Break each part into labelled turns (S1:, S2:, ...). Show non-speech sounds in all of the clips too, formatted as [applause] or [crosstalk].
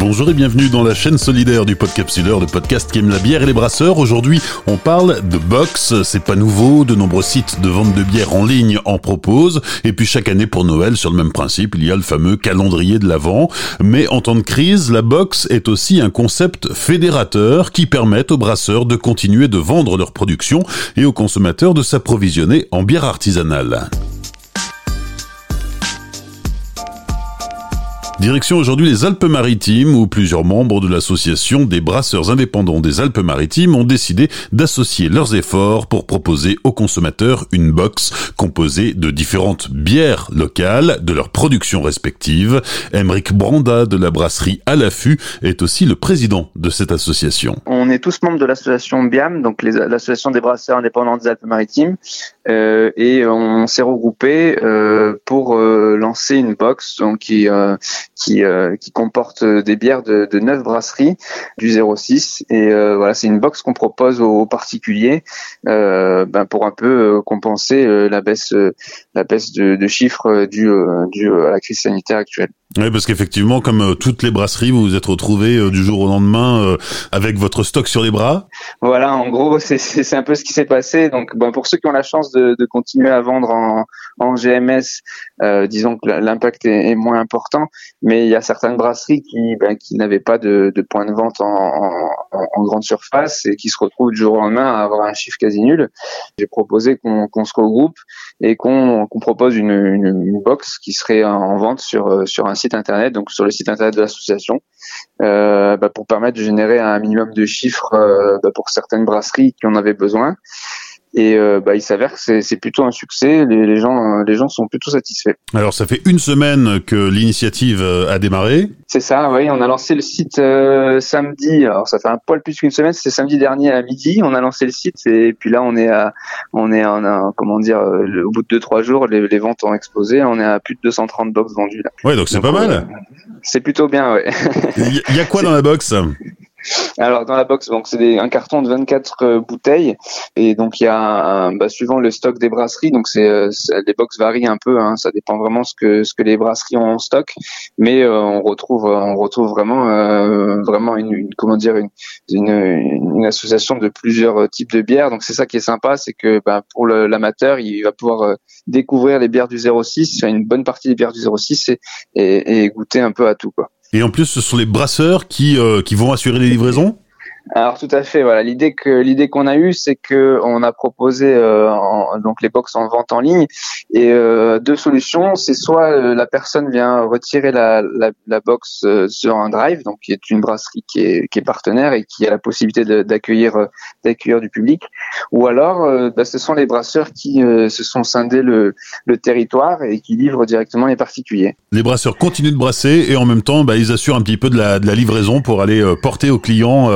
S1: Bonjour et bienvenue dans la chaîne solidaire du Podcapsuleur, le podcast qui aime la bière et les brasseurs. Aujourd'hui, on parle de box. C'est pas nouveau. De nombreux sites de vente de bière en ligne en proposent. Et puis chaque année pour Noël, sur le même principe, il y a le fameux calendrier de l'Avent. Mais en temps de crise, la box est aussi un concept fédérateur qui permet aux brasseurs de continuer de vendre leur production et aux consommateurs de s'approvisionner en bière artisanale. Direction aujourd'hui les Alpes-Maritimes où plusieurs membres de l'association des brasseurs indépendants des Alpes-Maritimes ont décidé d'associer leurs efforts pour proposer aux consommateurs une box composée de différentes bières locales de leurs productions respectives. Emeric Branda de la brasserie à l'affût est aussi le président de cette association.
S2: On est tous membres de l'association BIAM, donc l'association des brasseurs indépendants des Alpes-Maritimes, euh, et on s'est regroupé euh, pour euh, lancer une box donc qui qui, qui comporte des bières de, de 9 brasseries du 06 et voilà c'est une box qu'on propose aux, particuliers ben pour un peu compenser la baisse la baisse de, de chiffres due, due à la crise sanitaire actuelle.
S1: Oui, parce qu'effectivement, comme toutes les brasseries, vous vous êtes retrouvés du jour au lendemain avec votre stock sur les bras.
S2: Voilà, en gros, [laughs] c'est un peu ce qui s'est passé. Donc, bon, pour ceux qui ont la chance de, de continuer à vendre en, GMS, disons que l'impact est, moins important, mais il y a certaines brasseries qui, ben, n'avaient pas de, point de vente en, grande surface et qui se retrouvent du jour au lendemain à avoir un chiffre quasi nul. J'ai proposé qu'on se regroupe et qu'on propose une, box qui serait en vente sur, sur un site internet, donc sur le site internet de l'association, euh, bah, pour permettre de générer un minimum de chiffres euh, bah, pour certaines brasseries qui en avaient besoin. Et euh, bah, il s'avère que c'est plutôt un succès. Les, les, gens, les gens sont plutôt satisfaits.
S1: Alors, ça fait une semaine que l'initiative euh, a démarré.
S2: C'est ça, oui. On a lancé le site euh, samedi. Alors, ça fait un poil plus qu'une semaine. C'était samedi dernier à midi. On a lancé le site et puis là, on est à, on est en, comment dire, au bout de deux trois jours, les, les, ventes ont explosé. On est à plus de 230 box vendues là.
S1: Ouais, donc c'est pas mal.
S2: c'est plutôt bien, ouais.
S1: Il y a quoi [laughs] dans la box?
S2: Alors dans la box, donc c'est un carton de 24 euh, bouteilles. Et donc il y a bah, suivant le stock des brasseries, donc c'est euh, les box varient un peu, hein, ça dépend vraiment ce que ce que les brasseries ont en stock, mais euh, on retrouve on retrouve vraiment vraiment une, comment dire une, une, une association de plusieurs types de bières, donc c'est ça qui est sympa, c'est que bah, pour l'amateur il va pouvoir découvrir les bières du 06, une bonne partie des bières du 06 et, et, et goûter un peu à tout quoi.
S1: Et en plus, ce sont les brasseurs qui, euh, qui vont assurer les livraisons
S2: alors tout à fait. Voilà, l'idée que l'idée qu'on a eue, c'est que on a proposé euh, donc les box en vente en ligne et euh, deux solutions. C'est soit euh, la personne vient retirer la, la, la box sur un drive, donc qui est une brasserie qui est, qui est partenaire et qui a la possibilité d'accueillir d'accueillir du public, ou alors bah, ce sont les brasseurs qui se sont scindés le, le territoire et qui livrent directement les particuliers.
S1: Les brasseurs continuent de brasser et en même temps, bah, ils assurent un petit peu de la, de la livraison pour aller porter aux clients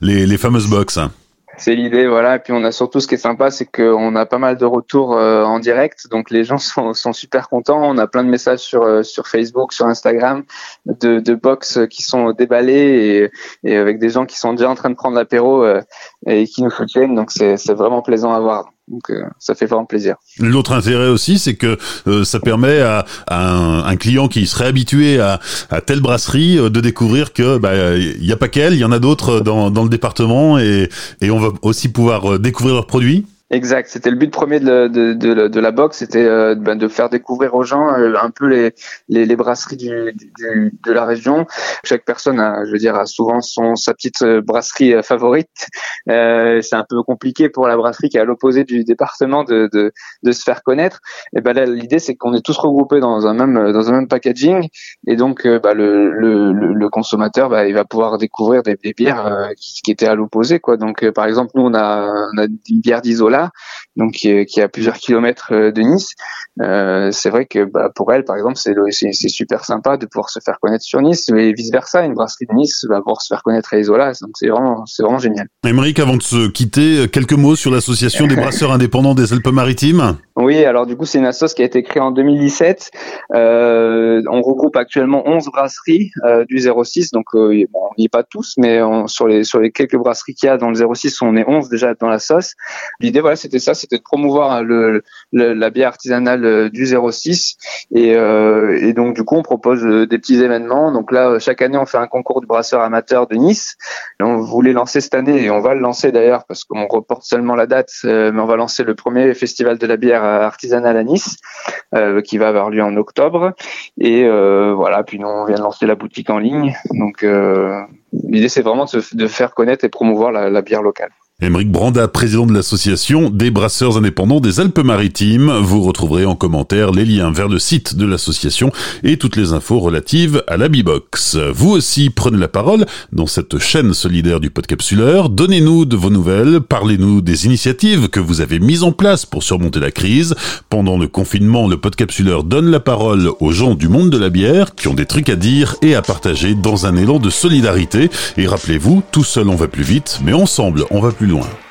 S1: les, fameuses box.
S2: C'est l'idée, voilà. Et puis on a surtout ce qui est sympa, c'est qu'on a pas mal de retours euh, en direct, donc les gens [laughs] sont, super contents. On a plein de messages sur euh, Facebook, sur Instagram, de, box qui sont déballés et, et, avec des gens qui sont déjà en train de prendre l'apéro euh, et qui nous soutiennent. Donc c'est vraiment plaisant à voir. Donc euh, ça fait vraiment plaisir.
S1: L'autre intérêt aussi, c'est que euh, ça permet à, un, client qui serait habitué à, telle brasserie euh, de découvrir que bah il y a pas qu'elle, il y en a d'autres dans, le département et, et on va aussi pouvoir découvrir leurs produits.
S2: Exact, c'était le but premier de, de, la boxe, c'était euh, ben, de faire découvrir aux gens euh, un peu les, les, brasseries du, du, de la région. Chaque personne, a, je veux dire, a souvent son sa petite euh, brasserie favorite. Euh, c'est un peu compliqué pour la brasserie qui est à l'opposé du département de, de, de, se faire connaître. Et ben là, l'idée c'est qu'on est tous regroupés dans un même dans un même packaging, et donc bah, le, le, le, consommateur, bah, il va pouvoir découvrir des, des bières qui, qui, étaient à l'opposé, quoi. Donc par exemple, nous on a, on a une bière d'Isola donc qui est, à plusieurs kilomètres euh, de Nice. Euh, c'est vrai que bah, pour elle, par exemple, c'est c'est super sympa de pouvoir se faire connaître sur Nice, et vice versa, une brasserie de Nice va pouvoir se faire connaître à Isola. Donc c'est vraiment c'est vraiment génial.
S1: Émeric, avant de se quitter, quelques mots sur l'association des brasseurs [laughs] indépendants des Alpes-Maritimes.
S2: Oui, alors du coup, c'est une association qui a été créée en 2017. Euh, on regroupe actuellement 11 brasseries euh, du 06, donc euh, bon, on n'y est pas tous, mais on, sur les sur les quelques brasseries qu'il y a dans le 06, on est 11 déjà dans la sauce. L'idée, voilà, c'était ça, c'était de promouvoir le, la bière artisanale du 06 et, et donc du coup on propose des petits événements. Donc là, chaque année on fait un concours du brasseur amateur de Nice. on voulait lancer cette année et on va le lancer d'ailleurs parce qu'on reporte seulement la date, mais on va lancer le premier festival de la bière artisanale à Nice qui va avoir lieu en octobre. Et voilà, puis nous on vient de lancer la boutique en ligne. Donc l'idée c'est vraiment de, faire connaître et promouvoir la bière locale.
S1: Émeric Branda, président de l'association des brasseurs indépendants des Alpes-Maritimes. Vous retrouverez en commentaire les liens vers le site de l'association et toutes les infos relatives à la B-Box. Vous aussi prenez la parole dans cette chaîne solidaire du podcapsuleur. Donnez-nous de vos nouvelles, parlez-nous des initiatives que vous avez mises en place pour surmonter la crise. Pendant le confinement, le podcapsuleur donne la parole aux gens du monde de la bière qui ont des trucs à dire et à partager dans un élan de solidarité. Et rappelez-vous, tout seul on va plus vite, mais ensemble on va plus loin.